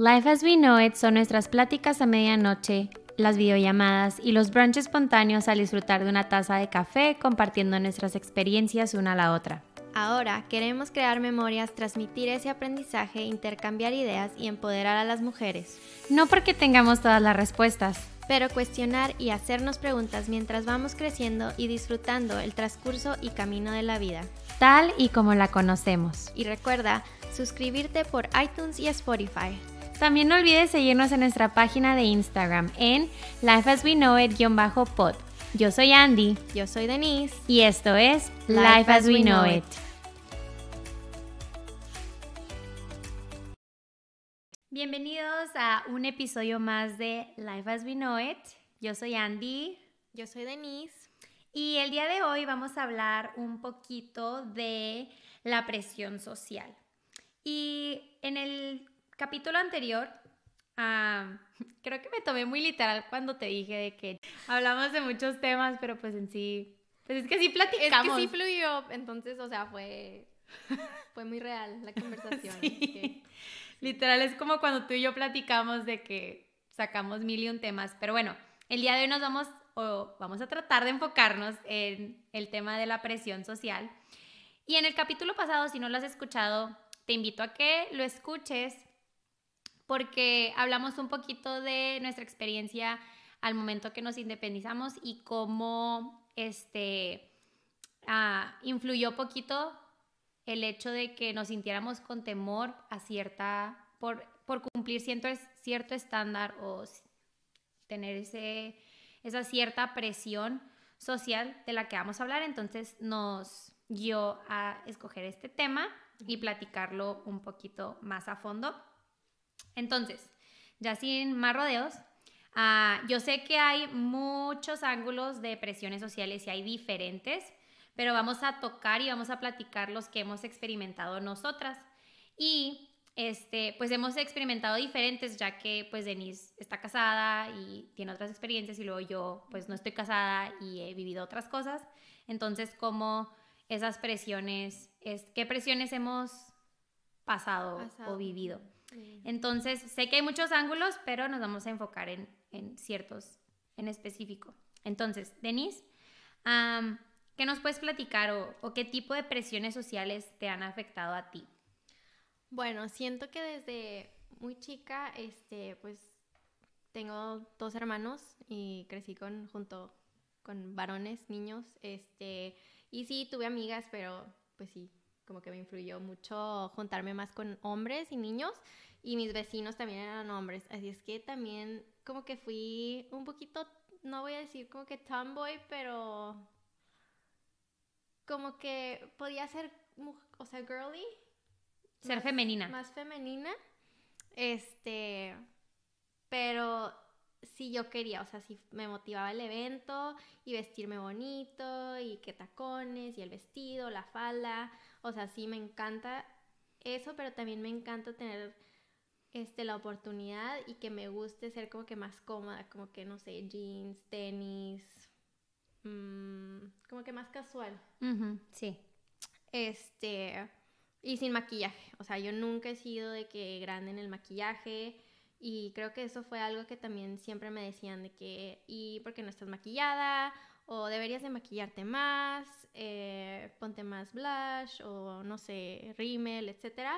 Life as we know it son nuestras pláticas a medianoche, las videollamadas y los brunches espontáneos al disfrutar de una taza de café compartiendo nuestras experiencias una a la otra. Ahora queremos crear memorias, transmitir ese aprendizaje, intercambiar ideas y empoderar a las mujeres. No porque tengamos todas las respuestas, pero cuestionar y hacernos preguntas mientras vamos creciendo y disfrutando el transcurso y camino de la vida. Tal y como la conocemos. Y recuerda suscribirte por iTunes y Spotify. También no olvides seguirnos en nuestra página de Instagram en Life as We Know It-pod. Yo soy Andy. Yo soy Denise. Y esto es Life, as, We Know, it. Bienvenidos a un episodio más de Life as We Know It. Yo soy Andy. Yo soy Denise. Y el día de hoy vamos a hablar un poquito de la presión social. Y en el capítulo anterior, creo que me tomé muy literal cuando te dije de que hablamos de muchos temas, pero pues en sí, pues es que sí platicamos. Es que sí fluyó, entonces, o sea, fue, fue muy real la conversación. Literal, es como cuando tú y yo platicamos de que sacamos mil y un temas, pero bueno, el día de hoy nos vamos, o vamos a tratar de enfocarnos en el tema de la presión social. Y en el capítulo pasado, si no lo has escuchado, te invito a que lo escuches porque hablamos un poquito de nuestra experiencia al momento que nos independizamos y cómo este, ah, influyó poquito el hecho de que nos sintiéramos con temor a cierta, por, por cumplir cierto, cierto estándar o tener ese, esa cierta presión social de la que vamos a hablar. Entonces nos guió a escoger este tema y platicarlo un poquito más a fondo. Entonces, ya sin más rodeos, ah, yo sé que hay muchos ángulos de presiones sociales y hay diferentes, pero vamos a tocar y vamos a platicar los que hemos experimentado nosotras. Y este, pues hemos experimentado diferentes, ya que pues Denise está casada y tiene otras experiencias y luego yo pues no estoy casada y he vivido otras cosas. Entonces, ¿cómo esas presiones, es, qué presiones hemos pasado. o vivido? Entonces, sé que hay muchos ángulos, pero nos vamos a enfocar en, ciertos en específico. Entonces, Denise, ¿qué nos puedes platicar o, qué tipo de presiones sociales te han afectado a ti? Bueno, siento que desde muy chica, este, pues tengo dos hermanos y crecí con, junto con varones, niños, este, y sí, tuve amigas, pero pues sí, como que me influyó mucho juntarme más con hombres y niños y mis vecinos también eran hombres, así es que también como que fui un poquito, no voy a decir como que tomboy, pero como que podía ser, o sea, girly. Ser femenina. Más femenina. Este, pero si yo quería, o sea, si me motivaba el evento y vestirme bonito y que tacones y el vestido, la falda, o sea, sí me encanta eso, pero también me encanta tener este, la oportunidad y que me guste ser como que más cómoda, como que, no sé, jeans, tenis, mm, como que más casual. sí. Este, y sin maquillaje, o sea, yo nunca he sido de que grande en el maquillaje y creo que eso fue algo que también siempre me decían de que, ¿y por qué no estás maquillada? O deberías de maquillarte más, eh, ponte más blush o no sé, rímel, etc.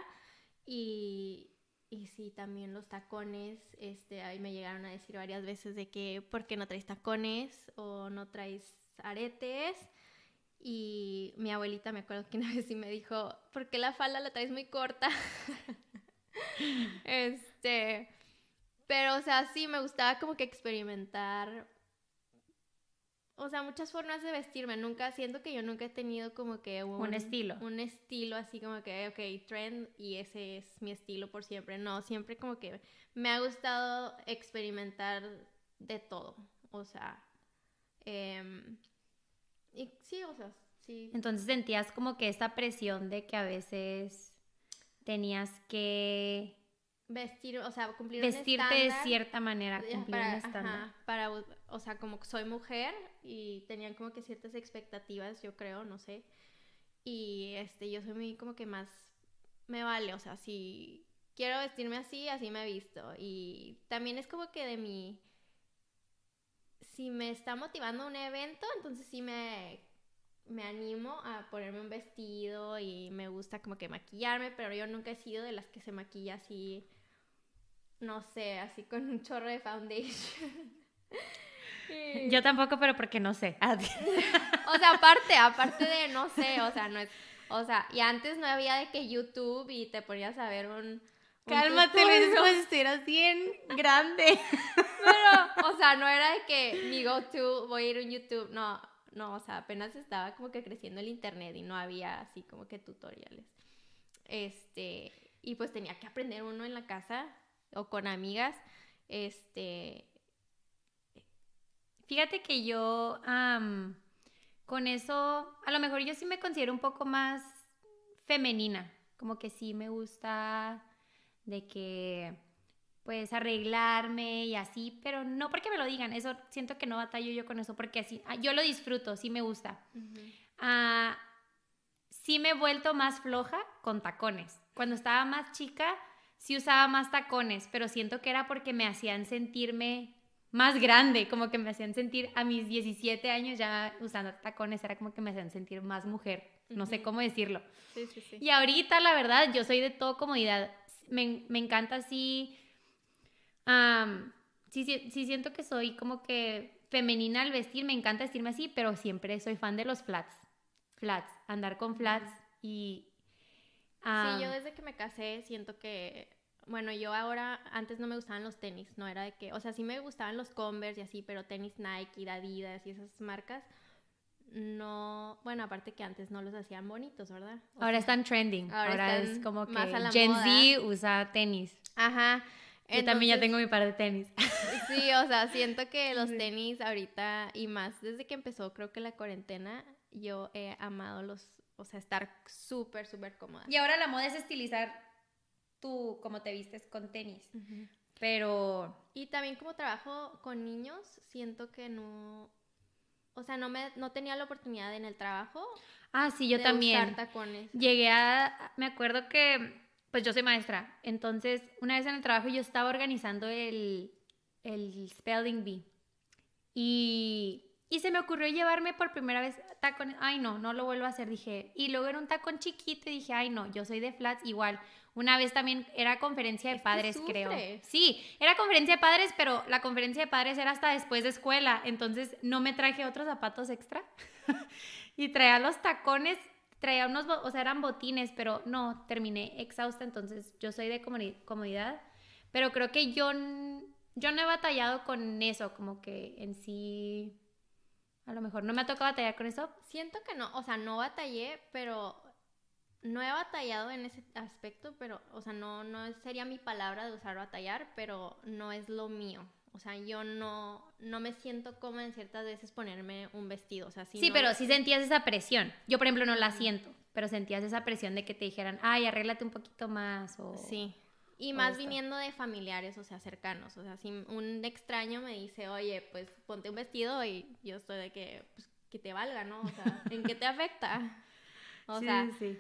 Y, y sí, también los tacones, este, ahí me llegaron a decir varias veces de que, ¿por qué no traes tacones o no traes aretes? Y mi abuelita me acuerdo que una vez sí me dijo, ¿por qué la falda la traes muy corta? este, pero, o sea, sí, me gustaba como que experimentar. O sea, muchas formas de vestirme. Nunca, siento que yo nunca he tenido como que un, estilo. Un estilo así como que, ok, trend y ese es mi estilo por siempre. No, siempre como que me ha gustado experimentar de todo. O sea, em, y sí, o sea, sí. Entonces sentías como que esta presión de que a veces tenías que vestir, o sea, cumplir Vestirte de cierta manera, cumplir para, un estándar. para, o sea, como soy mujer y tenían como que ciertas expectativas, yo creo, no sé. Y este, yo soy muy como que más, me vale, o sea, si quiero vestirme así, así me he visto. Y también es como que de mi... Si me está motivando un evento, entonces sí me, me animo a ponerme un vestido y me gusta como que maquillarme, pero yo nunca he sido de las que se maquilla así, no sé, así con un chorro de foundation. Yo tampoco, pero porque no sé. o sea, aparte, aparte de no sé, o sea, no es, o sea, y antes no había de que YouTube y te ponías a ver un, Cálmate, lo dices como si estuvieras bien grande. Pero, o sea, no era de que mi go-to, voy a ir a un YouTube. No, no, o sea, apenas estaba como que creciendo el internet y no había así como que tutoriales. Este, y pues tenía que aprender uno en la casa o con amigas. Este. Fíjate que yo con eso, a lo mejor yo sí me considero un poco más femenina. Como que sí me gusta de que pues arreglarme y así, pero no porque me lo digan, eso siento que no batallo yo con eso, porque así, ah, yo lo disfruto, sí me gusta. Ah, sí me he vuelto más floja con tacones. Cuando estaba más chica, sí usaba más tacones, pero siento que era porque me hacían sentirme más grande, como que me hacían sentir a mis 17 años ya usando tacones, era como que me hacían sentir más mujer, no sé cómo decirlo. Sí, sí, sí. Y ahorita, la verdad, yo soy de todo comodidad me, me encanta así, sí, sí, siento que soy como que femenina al vestir, me encanta vestirme así, pero siempre soy fan de los flats, flats, andar con flats y... sí, yo desde que me casé siento que bueno, yo ahora, antes no me gustaban los tenis, no era de que, o sea, sí me gustaban los Converse y así, pero tenis Nike, Adidas y esas marcas, no, bueno, aparte que antes no los hacían bonitos, ¿verdad? ahora están trending. Ahora, es como que Gen Z usa tenis. Ajá. Yo también ya tengo mi par de tenis. Sí, o sea, siento que los tenis ahorita y más desde que empezó, creo que la cuarentena, yo he amado los, o sea, estar súper, súper cómoda. Y ahora la moda es estilizar tú como te vistes con tenis. Pero... Y también como trabajo con niños, siento que no, o sea, no, me, no tenía la oportunidad en el trabajo. Ah, sí, yo también. tacones. Llegué a, me acuerdo que, pues yo soy maestra, entonces una vez en el trabajo yo estaba organizando el, el Spelling Bee y, y se me ocurrió llevarme por primera vez tacones. Ay, no, no lo vuelvo a hacer, dije. Y luego era un tacón chiquito y dije, ay, no, yo soy de flats igual. Una vez también era conferencia de padres, creo. Sí, era conferencia de padres, pero la conferencia de padres era hasta después de escuela, entonces no me traje otros zapatos extra. y traía los tacones, traía unos, o sea, eran botines, pero no, terminé exhausta, entonces yo soy de comodidad, pero creo que yo, yo no he batallado con eso, como que en sí... A lo mejor no me ha tocado batallar con eso. Siento que no, o sea, no batallé, pero no he batallado en ese aspecto, pero, o sea, no, no sería mi palabra de usar batallar, pero no es lo mío. O sea, yo no, no me siento como en ciertas veces ponerme un vestido. O sea, sí, pero sí sentías esa presión. Yo, por ejemplo, no la siento, pero sentías esa presión de que te dijeran, ay, arréglate un poquito más. O, sí. Y más viniendo de familiares, o sea, cercanos. O sea, si un extraño me dice, oye, pues ponte un vestido y yo estoy de que, pues, que te valga, ¿no? O sea, ¿en qué te afecta? O sí, sea, sí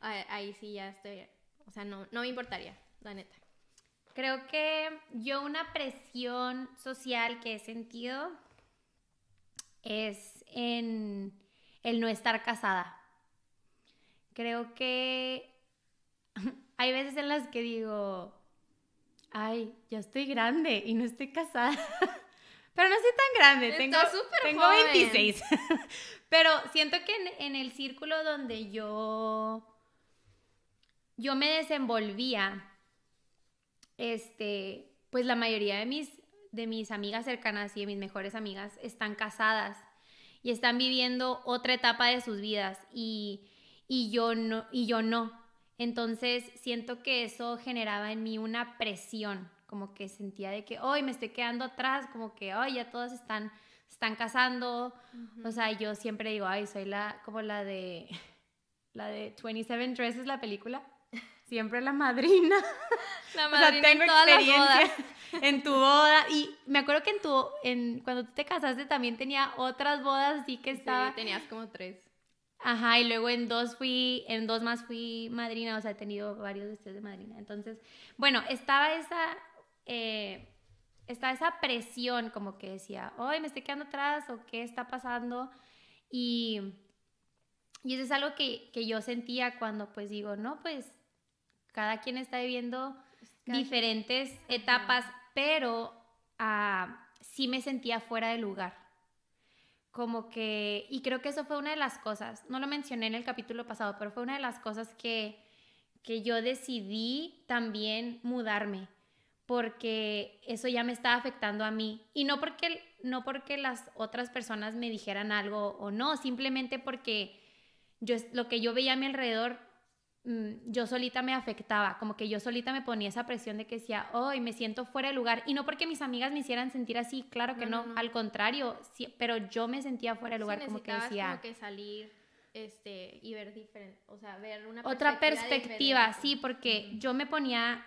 ahí sí ya estoy, o sea, no, no me importaría, la neta. Creo que yo una presión social que he sentido es en el no estar casada. Creo que hay veces en las que digo, ay, ya estoy grande y no estoy casada. Pero no soy tan grande, tengo, tengo 26. Pero siento que en, en, el círculo donde yo yo me desenvolvía, este, pues la mayoría de mis, de mis amigas cercanas y de mis mejores amigas están casadas y están viviendo otra etapa de sus vidas y, yo no, y yo no. Entonces siento que eso generaba en mí una presión, como que sentía de que hoy me estoy quedando atrás, como que hoy ya todas están, están casando. O sea, yo siempre digo, ay, soy la, como la de, la de 27 Dresses, la película siempre la madrina. La madrina tengo en experiencia en tu boda y me acuerdo que en tu en cuando tú te casaste también tenía otras bodas así que estaba sí, tenías como tres. Ajá, y luego en dos fui, en dos más fui madrina, o sea, he tenido varios de ustedes de madrina. Entonces, bueno, estaba esa, eh, estaba esa presión como que decía, hoy me estoy quedando atrás o qué está pasando. Y, y eso es algo que, que yo sentía cuando pues digo, no, pues cada quien está viviendo diferentes etapas, pero ah, sí me sentía fuera de lugar. Como que, y creo que eso fue una de las cosas, no lo mencioné en el capítulo pasado, pero fue una de las cosas que, que yo decidí también mudarme, porque eso ya me estaba afectando a mí. Y no porque, no porque las otras personas me dijeran algo o no, simplemente porque yo, lo que yo veía a mi alrededor yo solita me afectaba, como que yo solita me ponía esa presión de que decía, hoy me siento fuera de lugar. Y no porque mis amigas me hicieran sentir así, claro que no, al contrario, sí, pero yo me sentía fuera de lugar, como que decía... Como que salir este, y ver diferente, o sea, ver una Otra perspectiva, sí, porque yo me ponía,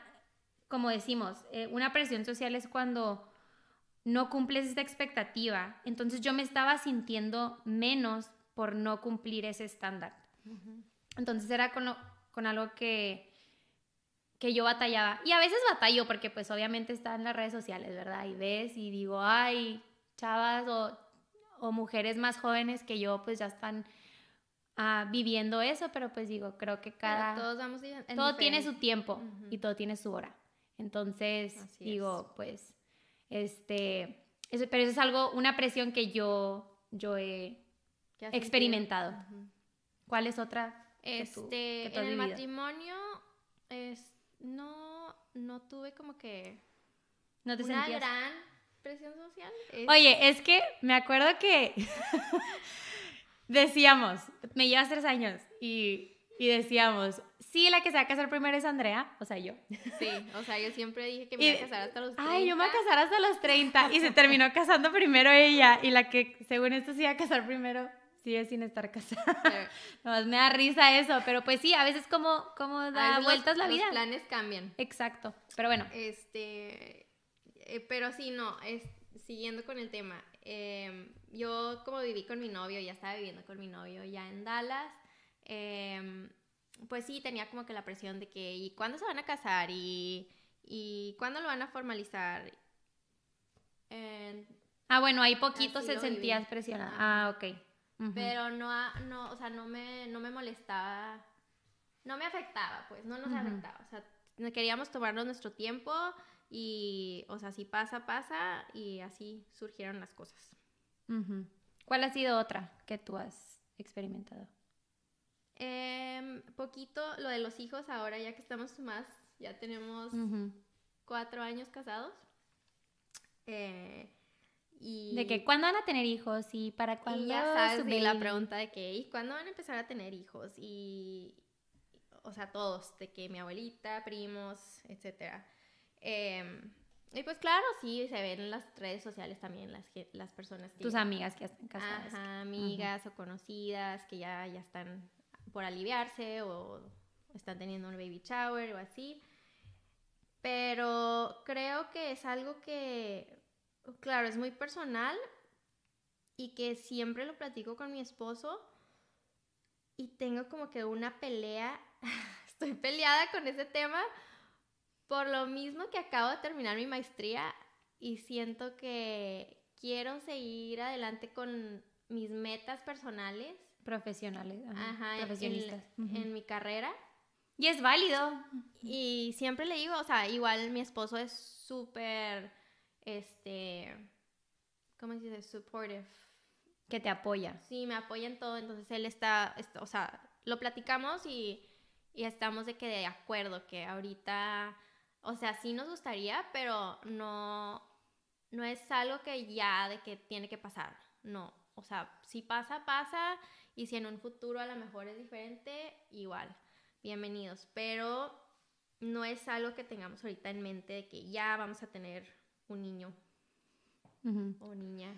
como decimos, eh, una presión social es cuando no cumples esa expectativa. Entonces yo me estaba sintiendo menos por no cumplir ese estándar. Entonces era con lo, con algo que, que yo batallaba. Y a veces batallo porque pues obviamente está en las redes sociales, ¿verdad? Y ves y digo, ay, chavas o, o mujeres más jóvenes que yo pues ya están ah, viviendo eso, pero pues digo, creo que cada... todos vamos todo tiene su tiempo y todo tiene su hora. Entonces, digo, pues, este, eso, pero eso es algo, una presión que yo, yo he experimentado. ¿Cuál es otra este, en el matrimonio, es, no, no tuve como que ¿No te una gran presión social. Oye, es que me acuerdo que decíamos, me llevas tres años y, y, decíamos, sí, la que se va a casar primero es Andrea, o sea, yo. Sí, o sea, yo siempre dije que me iba a casar hasta los 30. Ay, yo me voy a casar hasta los 30 y se terminó casando primero ella y la que según esto se iba a casar primero sigue sin estar casada. me da risa eso, pero pues sí, a veces como, como da vueltas la vida. Los planes cambian. Exacto, pero bueno. Este, eh, pero sí, no, es, siguiendo con el tema, em, yo como viví con mi novio, ya estaba viviendo con mi novio ya en Dallas, em, pues sí, tenía como que la presión de que, ¿y cuándo se van a casar? ¿Y, y cuándo lo van a formalizar? ah, bueno, ahí poquito se sentías presionada. Ah, ok. Pero no, no, o sea, no me, no me molestaba, no me afectaba, pues, no nos afectaba. O sea, queríamos tomarnos nuestro tiempo y, o sea, si pasa, pasa y así surgieron las cosas. ¿Cuál ha sido otra que tú has experimentado? Eh, poquito lo de los hijos ahora, ya que estamos más, ya tenemos cuatro años casados. Eh, de que cuándo van a tener hijos y para cuándo. Y ya sabes, de la pregunta de que, ¿y cuándo van a empezar a tener hijos? Y, o sea, todos, de que mi abuelita, primos, etcétera. Em, y pues claro, sí, se ven en las redes sociales también las, las personas Tus amigas que están casadas. Ajá, amigas o conocidas que ya, ya están por aliviarse o están teniendo un baby shower o así. Pero creo que es algo que claro, es muy personal y que siempre lo platico con mi esposo y tengo como que una pelea, estoy peleada con ese tema por lo mismo que acabo de terminar mi maestría y siento que quiero seguir adelante con mis metas personales. Profesionales, ajá, profesionistas. En, mi carrera. Y es válido. Y siempre le digo, o sea, igual mi esposo es súper este, ¿cómo se dice? Supportive. Que te apoya. Sí, me apoya en todo, entonces él está, o sea, lo platicamos y, y estamos de que de acuerdo, que ahorita, o sea, sí nos gustaría, pero no, no es algo que ya de que tiene que pasar, no. O sea, si pasa, pasa, y si en un futuro a lo mejor es diferente, igual, bienvenidos. Pero no es algo que tengamos ahorita en mente de que ya vamos a tener un niño o niña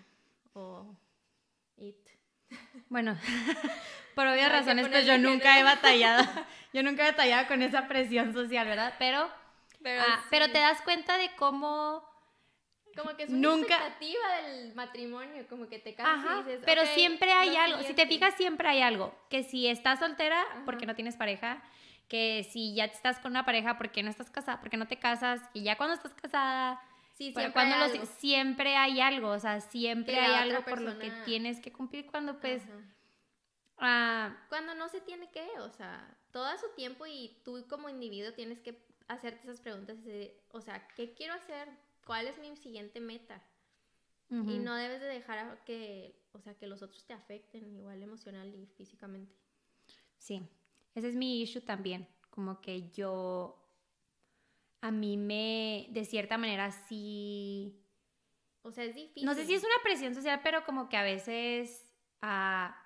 o it. Bueno, por obvias razones, pues yo nunca he batallado, yo nunca he batallado con esa presión social, ¿verdad? Pero, pero, ah, pero te das cuenta de cómo Como que es una Nunca- expectativa del matrimonio, como que te casas Ajá, y dices, pero "Ok, siempre hay algo, si te siguiente". fijas siempre hay algo, que si estás soltera porque Ajá. no tienes pareja, que si ya estás con una pareja porque no estás casada, porque no te casas, y ya cuando estás casada, Sí, Pero cuando hay los- algo. siempre hay algo, o sea, siempre hay algo por lo que tienes que cumplir cuando pues ah, Cuando no se tiene que, o sea, todo a su tiempo y tú como individuo tienes que hacerte esas preguntas de, o sea, ¿qué quiero hacer? ¿Cuál es mi siguiente meta? Y no debes de dejar que, o sea, que los otros te afecten igual emocional y físicamente. Sí, ese es mi issue también, como que yo a mí me de cierta manera sí O sea, es difícil. no sé si es una presión social, pero como que a veces ah,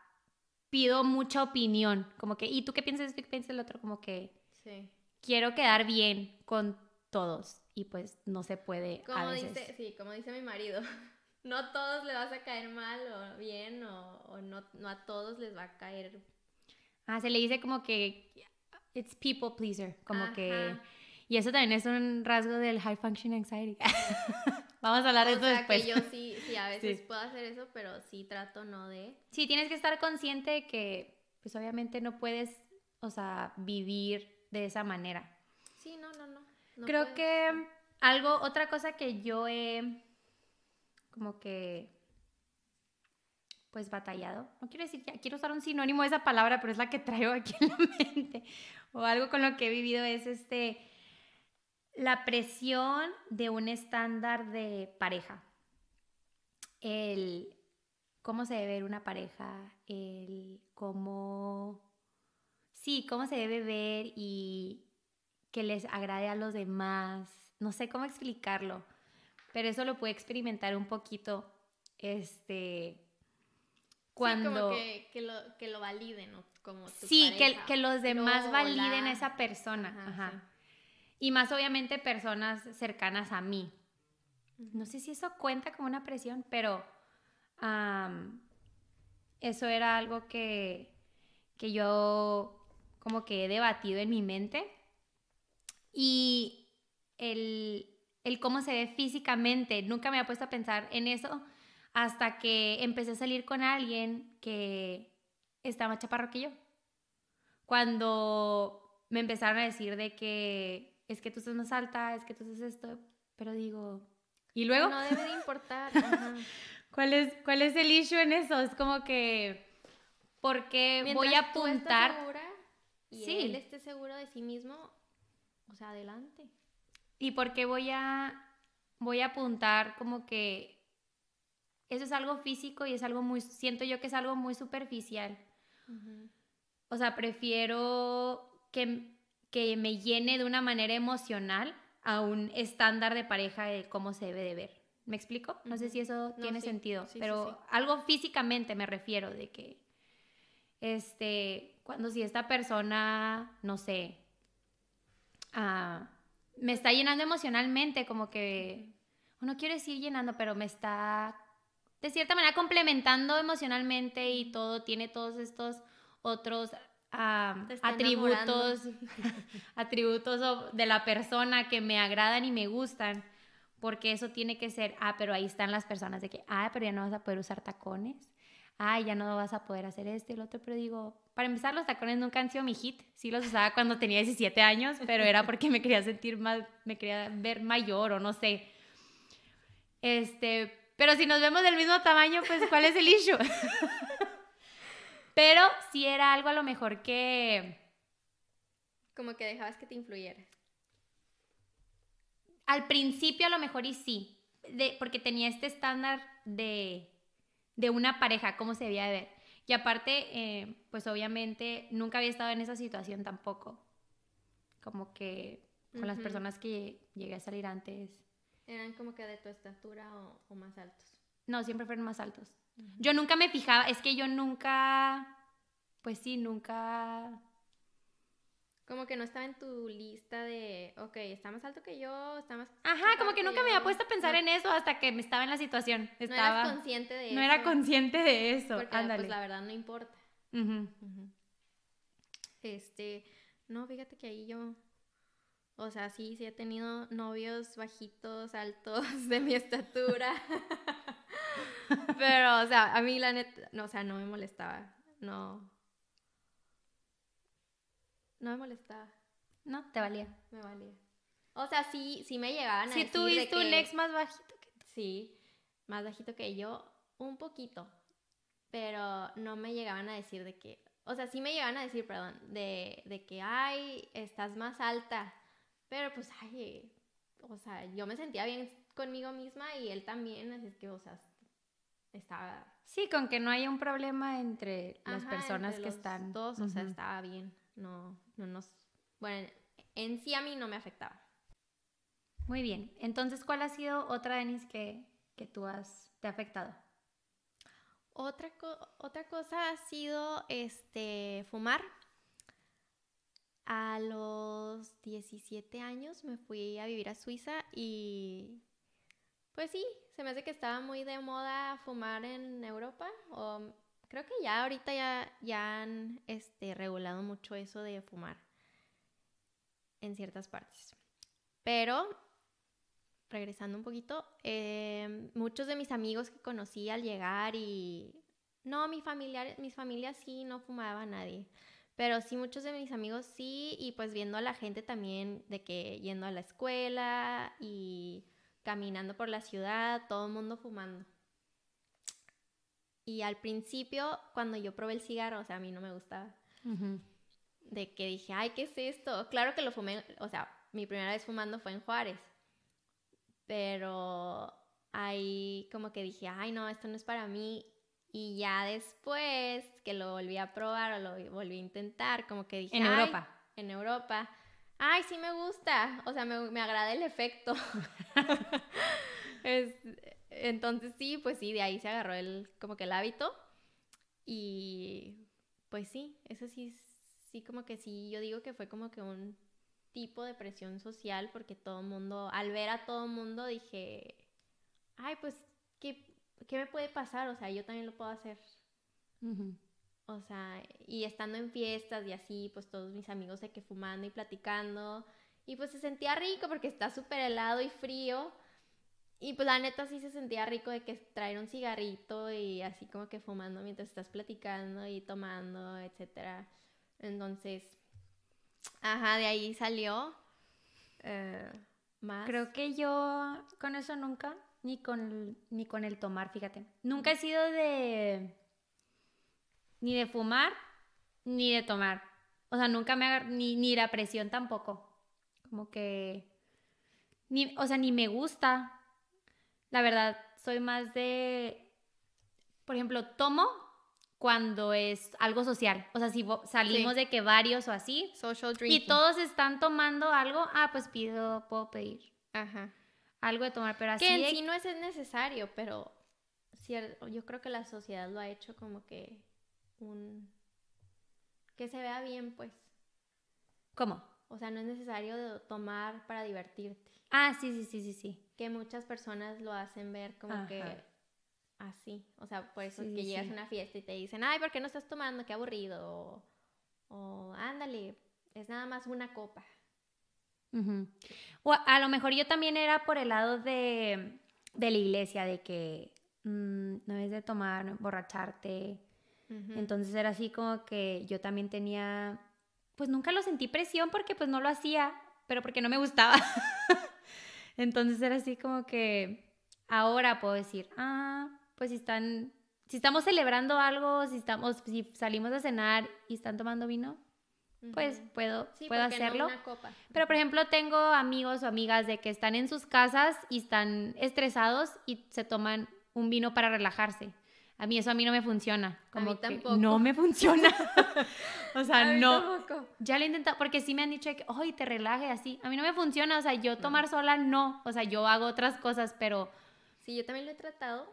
pido mucha opinión, como que ¿y tú qué piensas esto y qué piensas del otro? Como que Sí. quiero quedar bien con todos y pues no se puede a Como veces. dice, sí, como dice mi marido, no a todos les vas a caer mal o bien o, o no, no a todos les va a caer Ah, se le dice como que it's people pleaser, como que. Y eso también es un rasgo del high function anxiety. Vamos a hablar de o eso sea, después. que yo sí, sí, a veces Sí. puedo hacer eso, pero sí trato no de... Sí, tienes que estar consciente de que pues obviamente no puedes, o sea, vivir de esa manera. Sí, no, no, no. no Creo puedes. que algo otra cosa que yo he como que pues batallado. No quiero decir, ya quiero usar un sinónimo de esa palabra, pero es la que traigo aquí en la mente. O algo con lo que he vivido es este la presión de un estándar de pareja. El cómo se debe ver una pareja, el cómo sí, cómo se debe ver y que les agrade a los demás. No sé cómo explicarlo, pero eso lo pude experimentar un poquito este cuando Sí, como que, que lo, que lo validen, ¿no? Como tu Sí, que, pareja. que los demás Lo, validen a esa persona. Ajá, Ajá. Y más obviamente personas cercanas a mí. No sé si eso cuenta como una presión, pero eso era algo que, que yo como que he debatido en mi mente. Y el, el cómo se ve físicamente, nunca me había puesto a pensar en eso hasta que empecé a salir con alguien que está más chaparro que yo. Cuando me empezaron a decir de que es que tú estás más alta, es que tú haces esto, pero digo, ¿y luego? No debe de importar. ajá. ¿Cuál es, ¿Cuál es el issue en eso? Es como que, porque voy a tú estás apuntar? segura y Sí. él esté seguro de sí mismo, o sea, adelante. ¿Y por qué voy a, voy a apuntar como que eso es algo físico y es algo muy, siento yo que es algo muy superficial? O sea, prefiero que, que me llene de una manera emocional a un estándar de pareja de cómo se debe de ver. ¿Me explico? No sé si eso No, tiene sí. sentido, Sí, pero sí. algo físicamente me refiero de que, este, cuando si esta persona, no sé, ah, me está llenando emocionalmente, como que, no quiero decir llenando, pero me está de cierta manera complementando emocionalmente y todo, tiene todos estos otros está atributos, atributos de la persona que me agradan y me gustan, porque eso tiene que ser, ah, pero ahí están las personas de que, ah, pero ya no vas a poder usar tacones, ah, ya no vas a poder hacer esto y el otro, pero digo, para empezar, los tacones nunca han sido mi hit, sí los usaba cuando tenía 17 años, pero era porque me quería sentir más, me quería ver mayor o no sé. Este, pero si nos vemos del mismo tamaño, pues ¿cuál es el issue? pero sí era algo a lo mejor que Como que dejabas que te influyera. al principio a lo mejor y sí, de, porque tenía este estándar de, de una pareja, cómo se debía de ver. Y aparte, eh, pues obviamente nunca había estado en esa situación tampoco. Como que con las Ujú. personas que llegué a salir antes. Eran como que de tu estatura o, o más altos. No, siempre fueron más altos. Yo nunca me fijaba, es que yo nunca, pues sí, nunca... Como que no estaba en tu lista de, ok, está más alto que yo, está más... Ajá, como que nunca me había puesto a pensar No- en eso hasta que me estaba en la situación. No Estaba, eras consciente de eso. no era consciente de eso. Porque Ándale. pues la verdad no importa. Este, no, fíjate que ahí yo, O sea, sí, sí he tenido novios bajitos, altos, de mi estatura. Pero, o sea, a mí la neta, no, o sea, no me molestaba. No. No me molestaba. No, te valía. Me valía. O sea, sí, sí me llegaban a Si decir tuviste de un ex más bajito que tú. Sí, más bajito que yo, un poquito. Pero no me llegaban a decir de que, o sea, sí me llegaban a decir, perdón, de, de que, ay, estás más alta. Pero pues, ay, o sea, yo me sentía bien conmigo misma y él también, así es que, o sea, estaba... Sí, con que no haya un problema entre las ajá, personas entre que los están. Dos, o sea, estaba bien. No, no nos... Bueno, en sí a mí no me afectaba. Muy bien. Entonces, ¿cuál ha sido otra, Denis, que, que tú has, te ha afectado? Otra, co- otra cosa ha sido este fumar. A los 17 años me fui a vivir a Suiza y pues sí, se me hace que estaba muy de moda fumar en Europa o creo que ya ahorita ya, ya han este, regulado mucho eso de fumar en ciertas partes. Pero regresando un poquito, eh, muchos de mis amigos que conocí al llegar y... No, mi familiar, mis familias sí, no fumaba nadie. Pero sí, muchos de mis amigos sí, y pues viendo a la gente también de que yendo a la escuela y caminando por la ciudad, todo el mundo fumando. Y al principio, cuando yo probé el cigarro, o sea, a mí no me gustaba de que dije, ay, ¿qué es esto? Claro que lo fumé, o sea, mi primera vez fumando fue en Juárez, pero ahí como que dije, ay, no, esto no es para mí. Y ya después que lo volví a probar o lo volví a intentar, como que dije, En "Ay", Europa. En Europa. Ay, sí me gusta, o sea, me, me agrada el efecto. Es- entonces sí, pues sí, de ahí se agarró el, como que el hábito. Y pues sí, eso sí, sí como que sí, yo digo que fue como que un tipo de presión social porque todo el mundo, al ver a todo el mundo dije, ay, pues, ¿qué, ¿qué me puede pasar? O sea, yo también lo puedo hacer. O sea, y estando en fiestas y así, pues todos mis amigos de que fumando y platicando. Y pues se sentía rico porque está súper helado y frío. Y pues la neta sí se sentía rico de que traer un cigarrito y así como que fumando mientras estás platicando y tomando, etcétera. Entonces, ajá, de ahí salió eh, más. Creo que yo con eso nunca, ni con, ni con el tomar, fíjate. Nunca he sido de. Ni de fumar, ni de tomar. O sea, nunca me agar- ni, ni la presión tampoco. Como que. Ni, o sea, ni me gusta. La verdad, soy más de. Por ejemplo, tomo cuando es algo social. O sea, si salimos Sí. de que varios o así. social drinking. Y todos están tomando algo, ah, pues pido, puedo pedir Ajá. algo de tomar, pero así Que en de- sí no es necesario, pero yo creo que la sociedad lo ha hecho como que un... que se vea bien, pues. ¿Cómo? O sea, no es necesario tomar para divertirte. Ah, sí, sí, sí, sí, sí. Que muchas personas lo hacen ver como que así. O sea, por eso Sí, es que sí, llegas a una fiesta y te dicen, ay, ¿por qué no estás tomando? Qué aburrido. O, o, ándale, es nada más una copa. O a, lo mejor yo también era por el lado de, de la iglesia, de que mm, no es de tomar, no Entonces era así como que yo también tenía, pues nunca lo sentí presión porque pues no lo hacía, pero porque no me gustaba. Entonces era así como que ahora puedo decir, ah, pues si están, si estamos celebrando algo, si estamos, si salimos a cenar y están tomando vino, pues puedo, Sí, puedo ¿por qué no hacerlo. copa? Pero por ejemplo, tengo amigos o amigas de que están en sus casas y están estresados y se toman un vino para relajarse. A mí eso a mí no me funciona. Como mí que tampoco. no me funciona. o sea, A mí no. tampoco. Ya lo he intentado porque sí me han dicho que, "Ay, te relaje así." A mí no me funciona, o sea, yo tomar sola no, o sea, yo hago otras cosas, pero Sí, yo también lo he tratado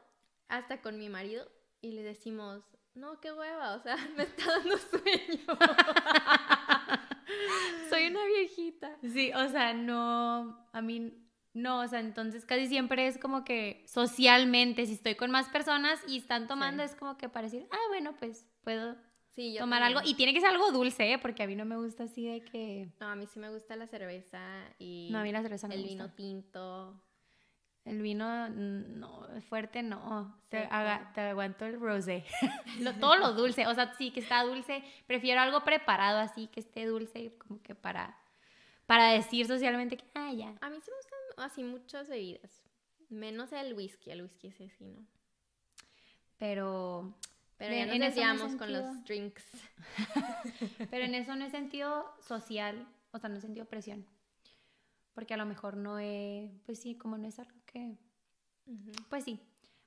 hasta con mi marido y le decimos, no, qué hueva, o sea, me está dando sueño. Soy una viejita. Sí, o sea, no, a mí no, o sea, entonces casi siempre es como que socialmente, si estoy con más personas y están tomando, Sí. es como que para decir, ah, bueno, pues puedo, Sí, yo tomar también. algo. Y tiene que ser algo dulce, ¿eh? Porque a mí no me gusta así de que... No, a mí sí me gusta la cerveza y No, a mí la cerveza no el me vino gusta. tinto. El vino, mm, no, fuerte no. Te, haga- te aguanto el rosé. Lo- todo lo dulce, o sea, sí que está dulce. Prefiero algo preparado así, que esté dulce, como que para, para decir socialmente que, ah, ya. A mí sí me gustan así muchas bebidas. Menos el whisky, el whisky ese sí, ¿no? Pero, Pero De- ya nos no desviamos con los drinks. pero en eso no he sentido social, o sea, no he sentido presión. Porque a lo mejor no he, pues sí, como no es algo que. Pues sí.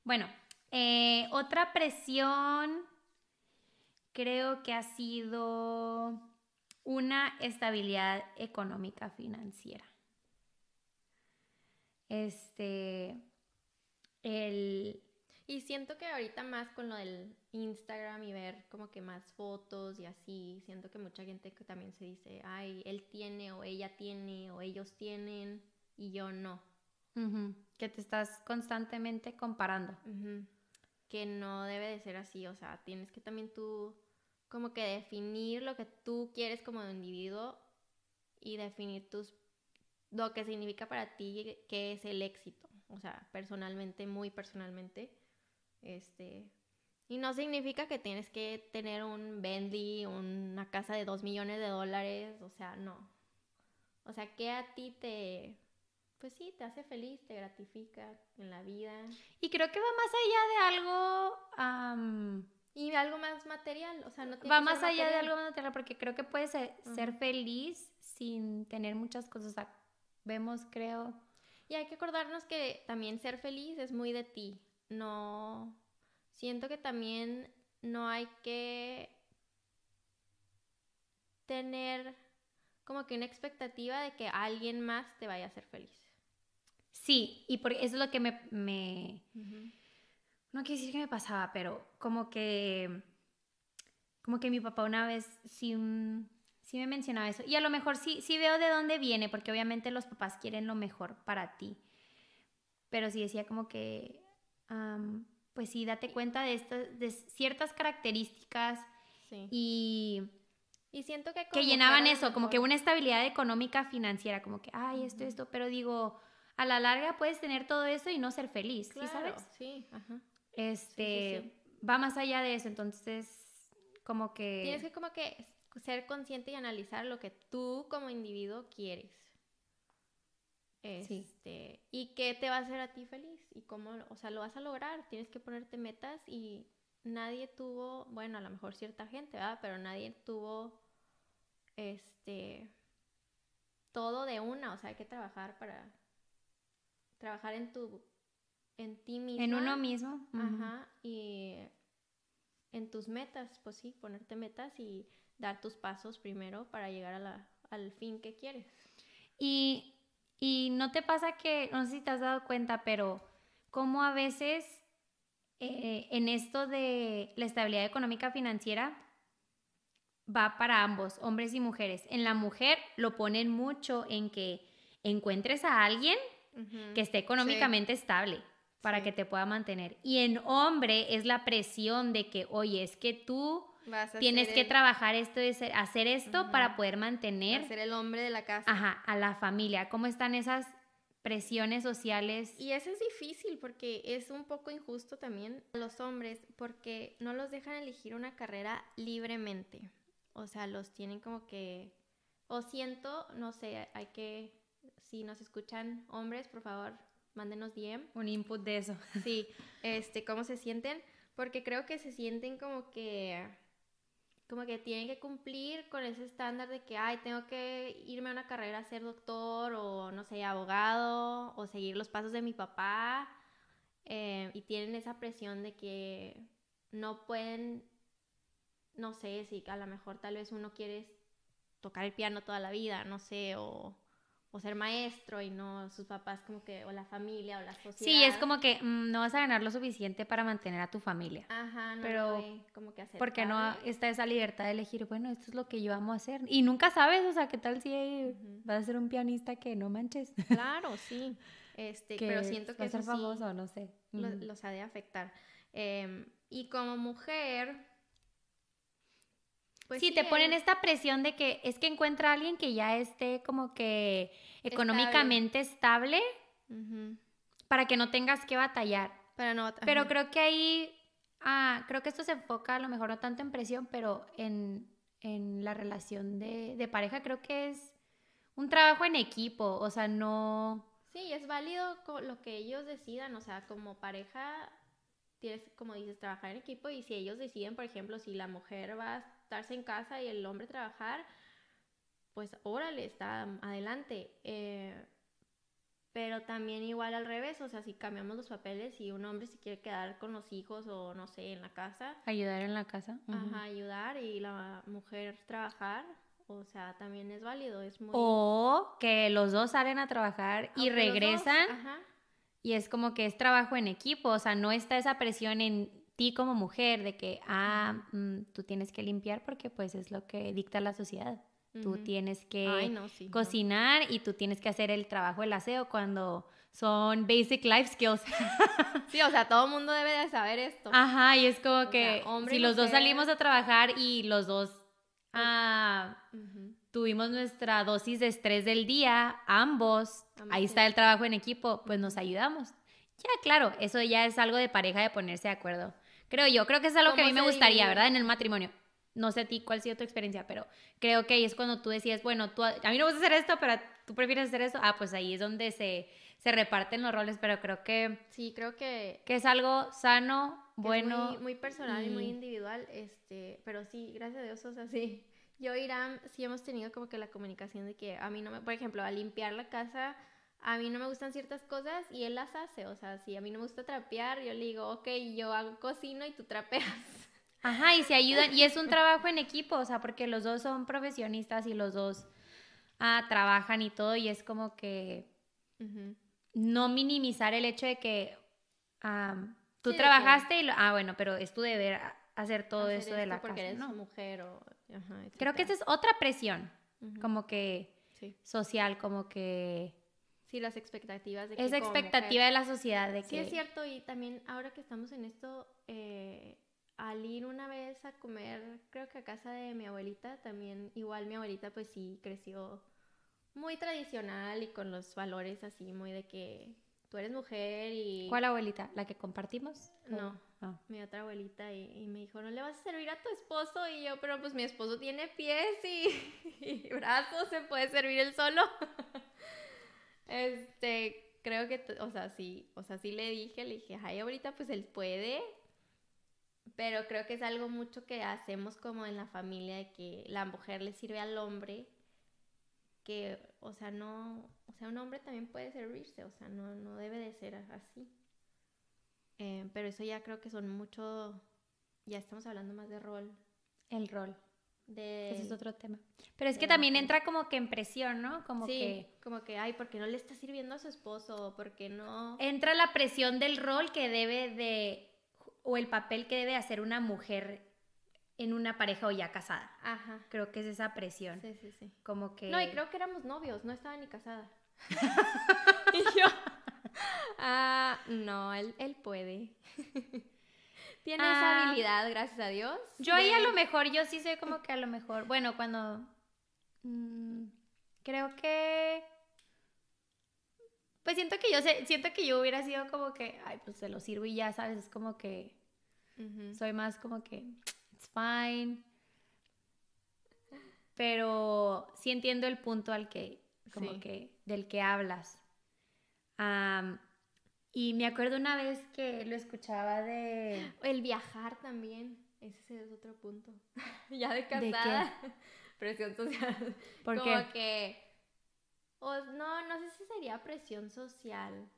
Bueno, eh, otra presión creo que ha sido una estabilidad económica financiera. Este, el, Y siento que ahorita más con lo del Instagram y ver como que más fotos y así, siento que mucha gente que también se dice, ay, él tiene o ella tiene o ellos tienen y yo no. que te estás constantemente comparando. Que no debe de ser así, o sea, tienes que también tú como que definir lo que tú quieres como individuo y definir tus lo que significa para ti qué es el éxito, o sea, personalmente, muy personalmente, este y no significa que tienes que tener un Bentley, una casa de dos millones de dólares, o sea, no. O sea, que a ti te, pues sí, te hace feliz, te gratifica en la vida. Y creo que va más allá de algo, am, Y algo más material, o sea, no va más allá de algo material, porque creo que puedes ser, ser feliz sin tener muchas cosas. Sea, vemos, creo, Y hay que acordarnos que también ser feliz es muy de ti. No. Siento que también no hay que tener como que una expectativa de que alguien más te vaya a hacer feliz. Sí, y por eso es lo que me, me- no quiero decir que me pasaba, pero como que, como que mi papá una vez sí, mm, sí me mencionaba eso. Y a lo mejor sí, sí veo de dónde viene, porque obviamente los papás quieren lo mejor para ti. Pero sí decía como que, am, pues sí, date cuenta de, estas, de ciertas características Sí. y Y siento que que llenaban eso, como que una estabilidad económica financiera, como que, ay, esto, esto, pero digo, a la larga puedes tener todo eso y no ser feliz, ¿sí Claro, sabes? Sí, ajá. Este, va más allá de eso, entonces, como que... Tienes que como que ser consciente y analizar lo que tú como individuo quieres. Sí. Este, y qué te va a hacer a ti feliz y cómo, o sea, lo vas a lograr. Tienes que ponerte metas y nadie tuvo, bueno, a lo mejor cierta gente, ¿verdad? Pero nadie tuvo este todo de una, o sea, hay que trabajar para trabajar en tu en ti misma. en uno mismo. Ajá, y en tus metas, pues sí, ponerte metas y dar tus pasos primero para llegar a la, al fin que quieres. Y, y no te pasa que, no sé si te has dado cuenta, pero como a veces eh, en esto de la estabilidad económica financiera va para ambos, hombres y mujeres. En la mujer lo ponen mucho en que encuentres a alguien que esté económicamente estable para Sí. que te pueda mantener. Y en hombre es la presión de que, oye, es que tú tienes que el- trabajar esto, hacer esto para poder mantener ser el hombre de la casa. ajá, a la familia. ¿Cómo están esas presiones sociales? Y eso es difícil porque es un poco injusto también a los hombres porque no los dejan elegir una carrera libremente. O sea, los tienen como que... O siento, no sé, hay que... Si nos escuchan hombres, por favor, mándenos DM. Un input de eso. Sí, este, cómo se sienten, porque creo que se sienten como que, como que tienen que cumplir con ese estándar de que, ay, tengo que irme a una carrera a ser doctor o, no sé, abogado o seguir los pasos de mi papá, eh, y tienen esa presión de que no pueden, no sé, si a lo mejor tal vez uno quiere tocar el piano toda la vida, no sé, o... O ser maestro y no sus papás como que, o la familia o la sociedad. Sí, es como que mm, no vas a ganar lo suficiente para mantener a tu familia. Ajá, no Pero, como que Porque no está esa libertad de elegir, bueno, esto es lo que yo amo hacer. Y nunca sabes, o sea, qué tal si vas a ser un pianista que no manches. Claro, sí. Este, que pero siento que va a ser sí famoso, no sé. los ha de afectar. Em, y como mujer, Pues sí, te ponen esta presión de que es que encuentra a alguien que ya esté como que económicamente estable, para que no tengas que batallar. Para no... Pero creo que ahí, ah, creo que esto se enfoca a lo mejor no tanto en presión, pero en, en la relación de, de pareja, creo que es un trabajo en equipo, o sea, no... Sí, es válido lo que ellos decidan, o sea, como pareja tienes, como dices, trabajar en equipo y si ellos deciden, por ejemplo, si la mujer va estarse en casa y el hombre trabajar, pues órale, está adelante. Eh, pero también igual al revés, o sea, si cambiamos los papeles y un hombre se quiere quedar con los hijos o no sé, en la casa, Ayudar en la casa. ajá, ayudar y la mujer trabajar, o sea, también es válido, es muy... O que los dos salen a trabajar y dos- regresan ajá, y es como que es trabajo en equipo, o sea, no está esa presión en ti como mujer de que, ah, mm, tú tienes que limpiar porque pues es lo que dicta la sociedad. Tú tienes que Ay, no, sí, no. cocinar y tú tienes que hacer el trabajo del aseo cuando son basic life skills. Sí, o sea, todo el mundo debe de saber esto. Ajá, y es como O que sea, si los dos salimos a trabajar y los dos ah, tuvimos nuestra dosis de estrés del día, ambos, ahí está el trabajo en equipo, pues nos ayudamos. Ya, claro, eso ya es algo de pareja de ponerse de acuerdo. Creo yo, creo que es algo que a mí ¿Cómo me gustaría? ¿verdad? En el matrimonio. No sé a ti cuál ha sido tu experiencia, pero creo que ahí es cuando tú decides, bueno, tú, a mí no me gusta hacer esto, pero tú prefieres hacer esto. Ah, pues ahí es donde se, se reparten los roles, pero creo que, Sí, creo que, que es algo sano, bueno. muy, muy personal y... muy y- individual, este, pero sí, gracias a Dios, o sea, sí. Yo y Irán sí hemos tenido como que la comunicación de que a mí no me, por ejemplo, a limpiar la casa, a mí no me gustan ciertas cosas y él las hace, o sea, si a mí no me gusta trapear, yo le digo, ok, yo hago cocino y tú trapeas. Ajá, y se ayudan, y es un trabajo en equipo, o sea, porque los dos son profesionistas y los dos ah, trabajan y todo, y es como que no minimizar el hecho de que tú Sí, de que- trabajaste y, lo- ah, bueno, pero es tu deber hacer todo Hacer eso de la porque casa, eres ¿no? mujer o, ajá, Creo que esa es otra presión, como que Sí. social, como que Sí, las expectativas de que esa expectativa mujer- de la sociedad de Sí, que es cierto, y también ahora que estamos en esto, eh, al ir una vez a comer, creo que a casa de mi abuelita, también igual mi abuelita pues sí creció muy tradicional y con los valores así, muy de que tú eres mujer y... ¿Cuál abuelita? ¿La que compartimos? ¿O- No. ah. Mi otra abuelita y, y me dijo, ¿no le vas a servir a tu esposo? Y yo, pero pues mi esposo tiene pies y, y brazos, se puede servir él solo. este, creo que, o sea, sí, o sea, sí le dije, le dije, ay, ahorita pues él puede, pero creo que es algo mucho que hacemos como en la familia, de que la mujer le sirve al hombre, que, o sea, no, o sea, un hombre también puede servirse, o sea, no, no debe de ser así. Eh, pero eso ya creo que son mucho, ya estamos hablando más de rol, El rol. De... Ese es otro tema. Pero es que también entra como que en presión, ¿no? Como sí, que como que, ay, ¿por qué no le está sirviendo a su esposo? ¿Por qué no? entra la presión del rol que debe de, o el papel que debe hacer una mujer en una pareja o ya casada. Ajá, Creo que es esa presión. sí, sí, sí. Como que... No, y creo que éramos novios, no estaba ni casada. y yo, ah, no, él, él puede. Tiene Ah. esa habilidad, gracias a Dios. Yo ahí a lo mejor, yo sí soy como que a lo mejor, bueno, cuando... mm, creo que... Pues siento que yo sé, siento que yo hubiera sido como que, ay, pues se lo sirvo y ya, ¿sabes? Es como que soy más como que, it's fine. Pero sí entiendo el punto al que, como Sí. que, del que hablas. Am, y me acuerdo una vez que lo escuchaba de... El viajar también, ese es otro punto. ya de casada, presión social. ¿Por como qué? que o no no sé si sería presión social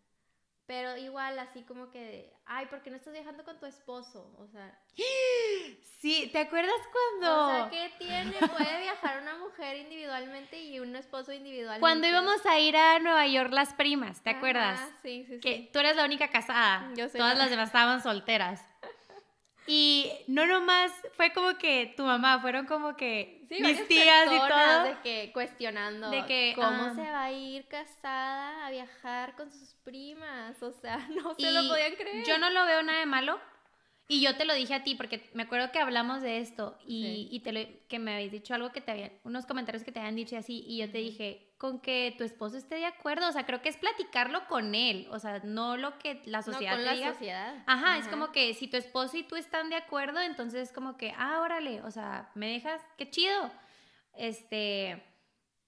pero igual así como que ay ¿por qué no estás viajando con tu esposo? o sea Sí, ¿te acuerdas o cuando... sea ¿qué tiene? puede viajar una mujer individualmente y un esposo individualmente Cuando íbamos a ir a Nueva York las primas, ¿te Ajá, acuerdas? sí sí sí Que tú eres la única casada. Yo soy Todas la- las demás estaban solteras. Y no nomás fue como que tu mamá, fueron como que Sí, mis tías y todo. de que cuestionando De que, cómo ah. se va a ir casada a viajar con sus primas, o sea, no se lo podían creer. Yo no lo veo nada de malo, Y yo te lo dije a ti porque me acuerdo que hablamos de esto y, y te lo, que me habéis dicho algo que te habían, unos comentarios que te habían dicho así y yo te dije, con que tu esposo esté de acuerdo, o sea, creo que es platicarlo con él, o sea, no lo que la sociedad no, con la sociedad. Ajá, es como que si tu esposo y tú están de acuerdo, entonces es como que, ah, órale, o sea, me dejas, qué chido. Este,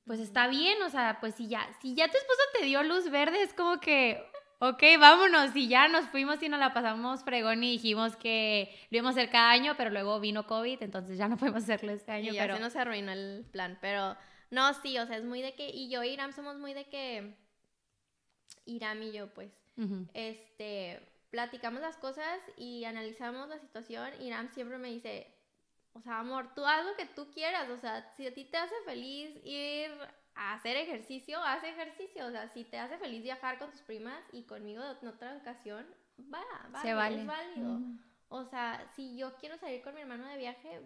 pues está bien, o sea, pues si ya, si ya tu esposo te dio luz verde, es como que, ok, vámonos. Y ya nos fuimos y nos la pasamos fregón y dijimos que lo íbamos a hacer cada año, pero luego vino COVID, entonces ya no podemos hacerlo este año. Y ya se nos arruinó el plan, pero no, sí, o sea, es muy de que, y yo y Iram somos muy de que, Iram y yo, pues, este, platicamos las cosas y analizamos la situación. Iram siempre me dice, o sea, amor, tú haz lo que tú quieras, o sea, si a ti te hace feliz ir a hacer ejercicio, haz ejercicio. O sea, si te hace feliz viajar con tus primas y conmigo en otra ocasión, va, va, Se vale. es válido. O sea, si yo quiero salir con mi hermano de viaje,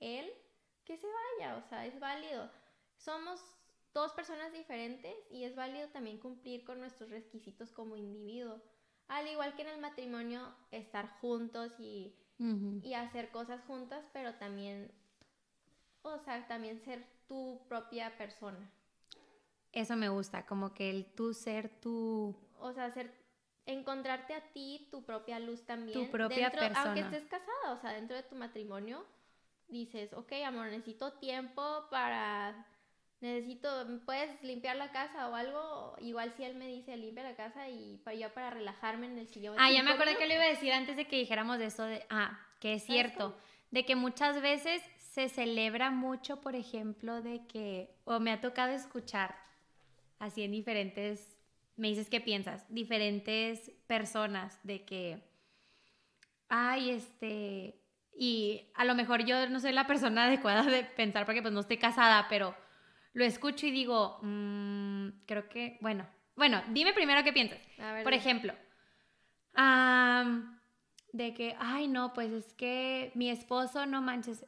él, que se vaya, o sea, es válido. Somos dos personas diferentes y es válido también cumplir con nuestros requisitos como individuo. Al igual que en el matrimonio, estar juntos y, y hacer cosas juntas, pero también, o sea, también ser tu propia persona. Eso me gusta, como que el tú ser tu... O sea, ser, encontrarte a ti tu propia luz también. Tu propia persona. Aunque estés casada, o sea, dentro de tu matrimonio, dices, ok, amor, necesito tiempo para... Necesito, ¿puedes limpiar la casa o algo? Igual si él me dice limpia la casa y para yo para relajarme en el sillón. Ah, ya me acordé que le iba a decir antes de que dijéramos de eso de, ah, que es cierto, de que muchas veces se celebra mucho, por ejemplo, de que, o me ha tocado escuchar, así en diferentes, me dices qué piensas, diferentes personas de que, ay, este, y a lo mejor yo no soy la persona adecuada de pensar porque pues no estoy casada, pero lo escucho y digo, mmm, creo que, bueno, bueno, dime primero qué piensas. Por ejemplo, de que, ay, no, pues es que mi esposo, no manches,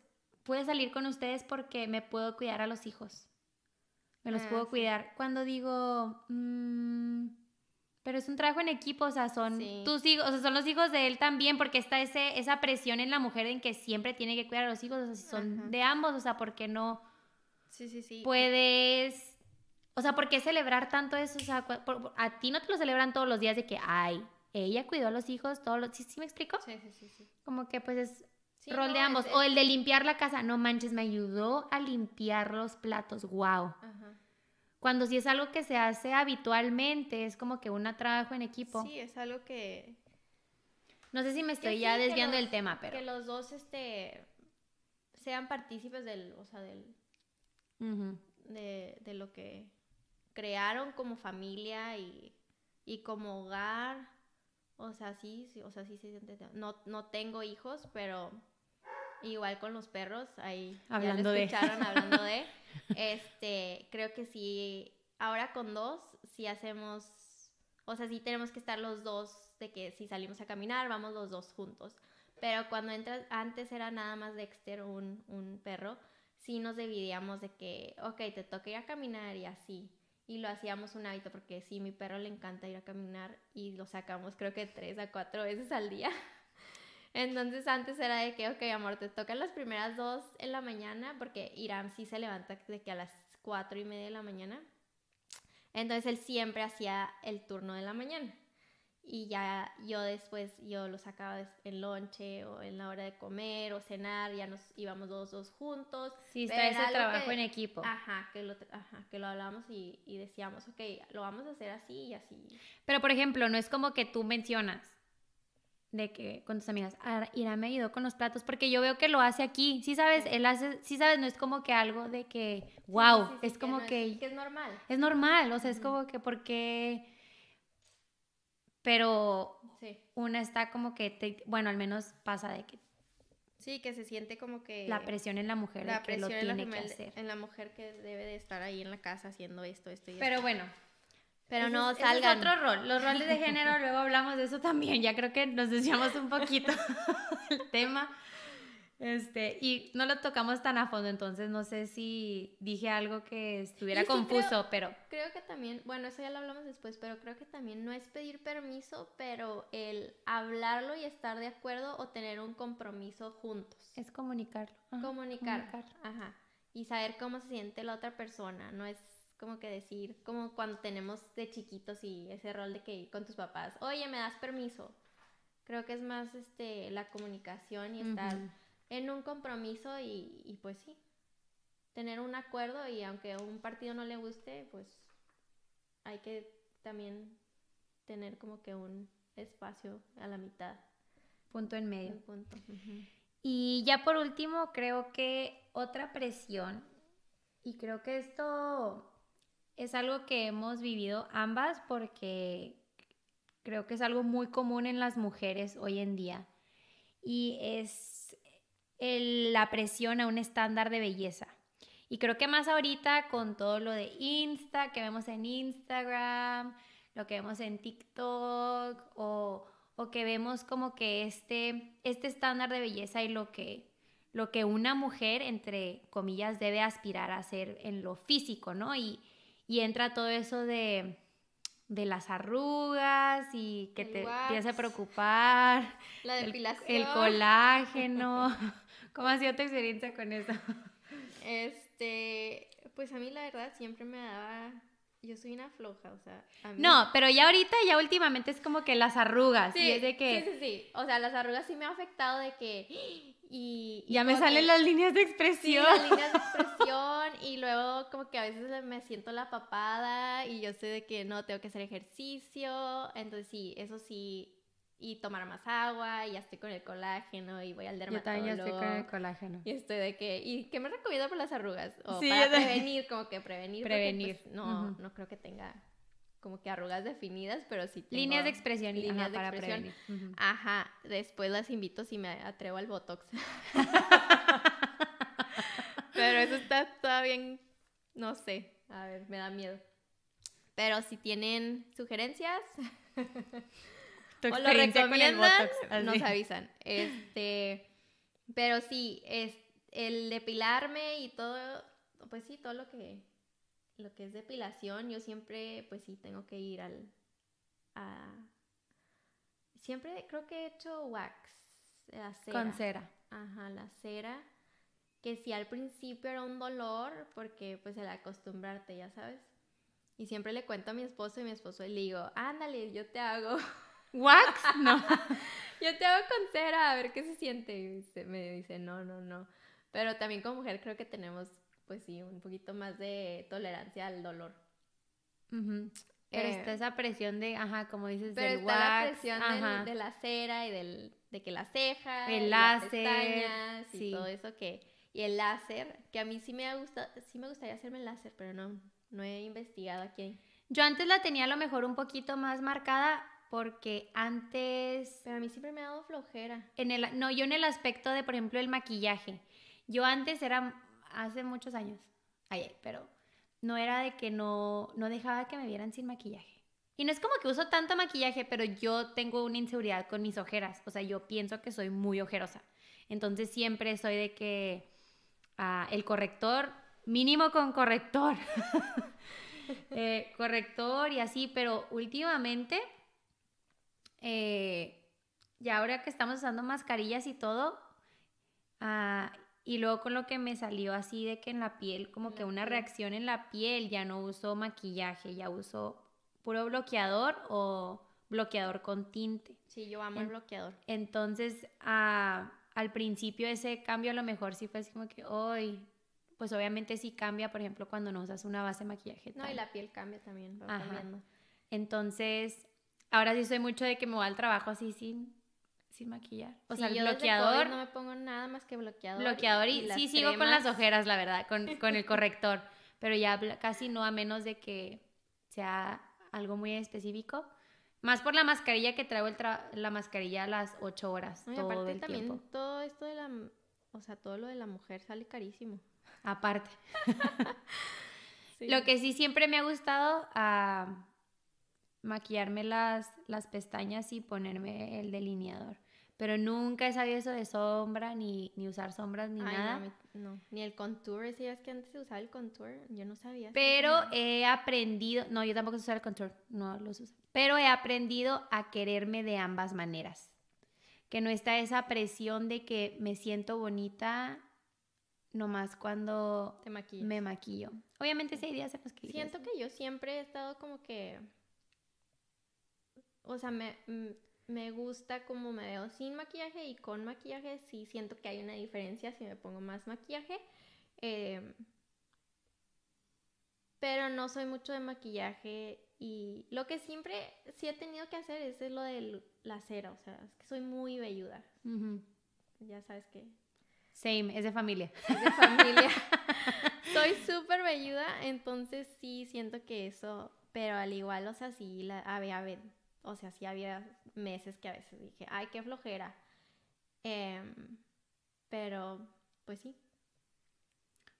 puede salir con ustedes porque me puedo cuidar a los hijos me los ah, puedo cuidar. Cuando digo, mm, pero es un trabajo en equipo, o sea, son tus hijos, o sea, son los hijos de él también, porque está ese, esa presión en la mujer en que siempre tiene que cuidar a los hijos, o sea, si son de ambos, o sea, ¿por qué no sí, sí, sí. puedes, o sea, ¿por qué celebrar tanto eso? O sea, a ti no te lo celebran todos los días de que, ay, ella cuidó a los hijos todos los, ¿sí, sí me explico? Sí, sí, sí, Como que pues es rol de ambos. O el de limpiar la casa. No manches, me ayudó a limpiar los platos. Wow. Cuando sí es algo que se hace habitualmente, es como que un trabajo en equipo. Sí, es algo que... No sé si me estoy ya desviando del tema, pero... Que los dos este, sean partícipes del, o sea, del... de, lo que crearon como familia y, y como hogar. O sea, sí, sí, o sea, sí, sí, no, no tengo hijos, pero igual con los perros, ahí hablando ya escucharon hablando de, este, creo que sí, ahora con dos, sí hacemos, o sea, sí tenemos que estar los dos, de que si salimos a caminar, vamos los dos juntos, pero cuando entras, antes era nada más Dexter, un, un perro, sí nos dividíamos de que, ok, te toca ir a caminar y así, y lo hacíamos un hábito porque sí, mi perro le encanta ir a caminar y lo sacamos creo que tres a cuatro veces al día. Entonces antes era de que, ok, amor, te tocan las primeras dos en la mañana, porque Irán sí se levanta de que a las cuatro y media de la mañana. Entonces él siempre hacía el turno de la mañana. Y ya yo después, yo lo sacaba en lonche o en la hora de comer o cenar, ya nos íbamos dos, dos juntos. Sí, está ese trabajo en equipo. Ajá que, lo, ajá, que lo hablábamos y, y decíamos, ok, lo vamos a hacer así y así. Pero por ejemplo, no es como que tú mencionas, de que con tus amigas, ah, Irán me ayudó con los platos, porque yo veo que lo hace aquí, sí sabes, él hace, sí sabes, no es como que algo de que, wow, es como que, es, que... es normal. Es normal, o sea, es como que porque, pero una está como que, bueno, al menos pasa de que... Sí, que se siente como que... La presión en la mujer la de que lo tiene que hacer. En la mujer que debe de estar ahí en la casa haciendo esto, esto y Pero bueno, pero no salgan. es otro rol. Los roles de género, luego hablamos de eso también. Ya creo que nos decíamos un poquito el tema. Este, y no lo tocamos tan a fondo, entonces no sé si dije algo que estuviera sí confuso, creo- pero Creo que también, bueno, eso ya lo hablamos después, pero creo que también no es pedir permiso, pero el hablarlo y estar de acuerdo o tener un compromiso juntos. es comunicarlo. ajá, comunicar, comunicar. ajá, y saber cómo se siente la otra persona, no es como que decir, como cuando tenemos de chiquitos y ese rol de que ir con tus papás, oye, me das permiso. Creo que es más este la comunicación y estar. En un compromiso y, y pues sí, tener un acuerdo y aunque a un partido no le guste, pues hay que también tener como que un espacio a la mitad, Punto en medio. un punto. Ujú. Y ya por último, creo que otra presión, y creo que esto es algo que hemos vivido ambas porque creo que es algo muy común en las mujeres hoy en día, y es el- la presión a un estándar de belleza. Y creo que más ahorita con todo lo de Insta, que vemos en Instagram, lo que vemos en TikTok o, o que vemos como que este, este estándar de belleza y lo que, lo que una mujer, entre comillas, debe aspirar a hacer en lo físico, ¿no? Y, y entra todo eso de, de las arrugas y que El te empieza a preocupar, La el, depilación. el colágeno. ¿Cómo ha sido tu experiencia con eso? Este, pues a mí la verdad siempre me daba, yo soy una floja, o sea, a mí- No, pero ya ahorita, ya últimamente es como que las arrugas. sí, y es de que sí, sí, sí, o sea, las arrugas sí me han afectado de que, y... y ya me que- salen las líneas de Sí, expresión. las líneas de expresión y luego como que a veces me siento la papada y yo sé de que no tengo que hacer ejercicio, entonces sí, eso sí, y tomar más agua y ya estoy con el colágeno y voy al Yo dermatólogo. también ya estoy con el colágeno. Y estoy de que, ¿y qué me recomienda por las arrugas? O Sí, para yo prevenir, como que prevenir. porque, Prevenir, pues, no, no creo que tenga como que arrugas definidas, pero sí tengo Líneas de expresión y líneas ajá, de para expresión. Ajá, después las invito si me atrevo al Botox. pero eso está todavía en, no sé, a ver, me da miedo. Pero si tienen sugerencias Tu o lo recomiendan, Botox, nos avisan. Este, pero sí, es el depilarme y todo, pues sí, todo lo que lo que es depilación, yo siempre, pues sí, tengo que ir al a siempre creo que he hecho wax, la cera. Con cera. Ajá, la cera. Que sí al principio era un dolor porque pues el acostumbrarte, ya sabes. Y siempre le cuento a mi esposo y mi esposo le digo, ándale, yo te hago. ¿Wax? No. Yo te hago con cera, a ver qué se siente. Y dice- me dice, no, no, no. Pero también como mujer creo que tenemos, pues sí, un poquito más de tolerancia al dolor. Ujú. Pero Eh, está esa presión de, ajá, como dices, Pero del está la wax, presión del- ajá. de la cera y del, de que la ceja, El y las láser, pestañas y sí. todo eso que... Y el láser, que a mí sí me, gusta, sí me gustaría hacerme el láser, pero no, no he investigado aquí. Yo antes la tenía a lo mejor un poquito más marcada porque antes Pero a mí siempre me ha dado flojera. en el no yo en el aspecto de por ejemplo el maquillaje. Yo antes era hace muchos años ay, ay, pero no era de que no no dejaba que me vieran sin maquillaje. Y no es como que uso tanto maquillaje pero yo tengo una inseguridad con mis ojeras. O sea yo pienso que soy muy ojerosa. Entonces siempre soy de que ah, el corrector mínimo con corrector. Eh, corrector y así pero últimamente eh, y ahora que estamos usando mascarillas y todo, ah, y luego con lo que me salió así de que en la piel, como que una reacción en la piel, ya no uso maquillaje, ya uso puro bloqueador o bloqueador con tinte. Sí, yo amo el bloqueador. Entonces, ah, al principio ese cambio a lo mejor sí fue así como que, hoy, pues obviamente sí cambia, por ejemplo, cuando no usas una base de maquillaje. No, y la piel cambia también, va Ajá. cambiando. Entonces, ahora sí soy mucho de que me voy al trabajo así sin, sin maquillar. O Sí, sea, el yo bloqueador, no me pongo nada más que bloqueador. bloqueador y, sí sigo con las ojeras, la verdad, con, con el corrector, pero ya casi no a menos de que sea algo muy específico. Más por la mascarilla que traigo el tra- la mascarilla a las 8 horas No, y todo aparte el también tiempo. todo esto de la, o sea, todo lo de la mujer sale carísimo. Aparte. Sí. Lo que sí siempre me ha gustado, ah, maquillarme las, las pestañas y ponerme el delineador. pero nunca he sabido eso de sombra, ni, ni usar sombras, ni Ay, nada. No, no, ni el contour, ¿sabías que antes se usaba el contour? Yo no sabía. Pero he aprendido, no, yo tampoco sé usar el contour, no los uso. Pero he aprendido a quererme de ambas maneras. Que no está esa presión de que me siento bonita nomás cuando Te me maquillo. Obviamente sí en los que digo Siento que yo siempre he estado como que. O sea, me, me gusta como me veo sin maquillaje y con maquillaje. Sí, siento que hay una diferencia si me pongo más maquillaje. Em, pero no soy mucho de maquillaje. Y lo que siempre sí he tenido que hacer es lo de la cera. O sea, es que soy muy velluda. Ya sabes que Same, es de familia. es de familia. Soy súper velluda, entonces sí siento que eso, pero al igual, o sea, sí la, había, ve- o sea, sí había meses que a veces dije, ay, qué flojera. Em, pero, pues sí.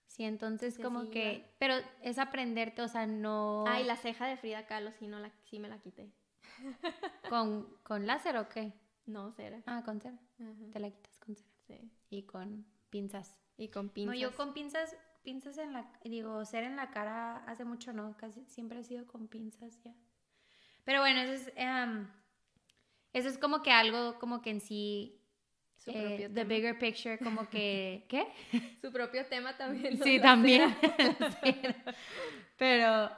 Sí, entonces Sí, como sí, que, pero es aprenderte, o sea, no Ay, la ceja de Frida Kahlo sí, no la, sí me la quité. con, con láser o qué? No, cera. Ah, con cera. Ajá, Te la quitas con cera. sí. Y con pinzas. Y con pinzas. No, yo con pinzas, pinzas en la, digo, cera en la cara hace mucho no, casi siempre ha sido con pinzas ya. Pero bueno, eso es, em, eso es como que algo, como que en sí, Su eh, propio the tema. bigger picture, como que, ¿qué? Su propio tema también. Sí, La también. la. Pero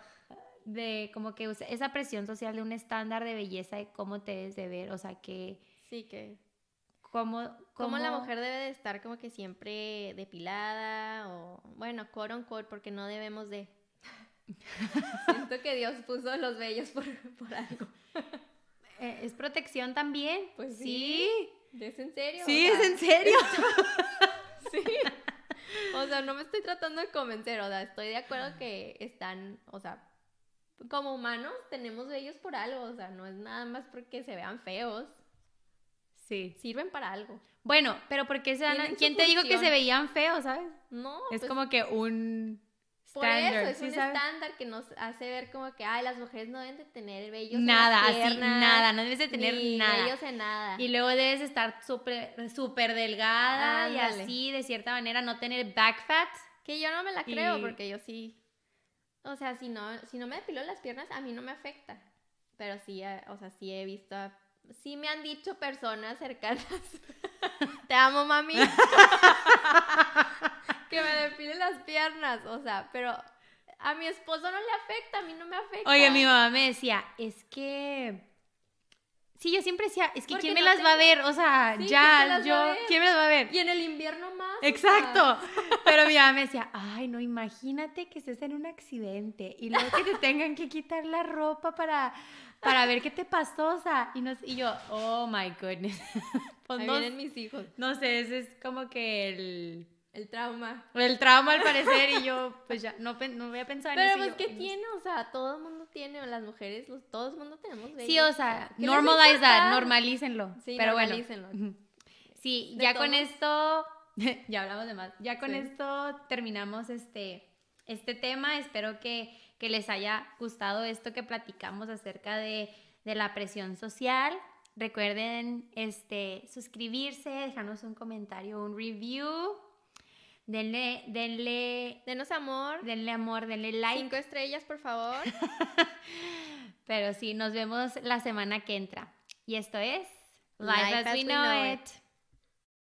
de como que esa presión social de un estándar de belleza de cómo te debes de ver, o sea, que Sí, que cómo, Como la cómo- mujer debe de estar como que siempre depilada o, bueno, quote on quote, porque no debemos de. Siento que Dios puso los vellos por, por algo. eh, es protección también. Pues sí. ¿Es en serio? Sí, O es en serio. Sí. O sea, no me estoy tratando de convencer, o sea, estoy de acuerdo que están, o sea, como humanos tenemos vellos por algo, o sea, no es nada más porque se vean feos, Sí. sirven para algo. Bueno, pero ¿por qué se dan ¿Quién te dijo que función. se veían feos, sabes? No, es pues, como que un Por standard, eso, es ¿sí un estándar que nos hace ver como que, ay, las mujeres no deben de tener vellos en Nada, las así, piernas, nada, no debes de tener ni nada. vellos en nada. Y luego debes estar súper súper delgada y Ándale. así, de cierta manera, no tener back fat. Que yo no me la creo Y- porque yo sí, o sea, si no, si no me depilo las piernas, a mí no me afecta. Pero sí, eh, o sea, sí he visto, sí me han dicho personas cercanas, te amo mami, que me depile las piernas, o sea, pero a mi esposo no le afecta, a mí no me afecta. Oye, mi mamá me decía, es que... Sí, yo siempre decía, es que Porque ¿quién me las va a ver? O sea, Sí, ¿quién te ya, yo? ¿quién me las va a ver? Y en el invierno más. Exacto. Pero mi mamá me decía, ay, no, imagínate que estés en un accidente y luego que te tengan que quitar la ropa para, para ver qué te pasó, o sea, y, nos, y yo, oh my goodness. Pues Ahí no, vienen mis hijos. no sé, ese es como que el, El trauma. el trauma al parecer y yo, pues ya, no, no voy a pensar en Pero eso. pues, yo, ¿qué "Ay, no sé". tiene? O sea, todo el mundo tiene, las mujeres, los, todo el mundo tenemos. Sí, o sea, ¿qué normalize that, normalícenlo. Sí, pero normalícenlo. bueno. Sí, De ya con todos- esto, ya hablamos de más. Ya con Sí. esto terminamos este, este tema. Espero que, que les haya gustado esto que platicamos acerca de, de la presión social. Recuerden este, suscribirse, dejarnos un comentario, un review. Denle, denle, Denos amor. denle amor, denle like. Cinco estrellas, por favor. Pero sí, nos vemos la semana que entra. Y esto es Life as we know it.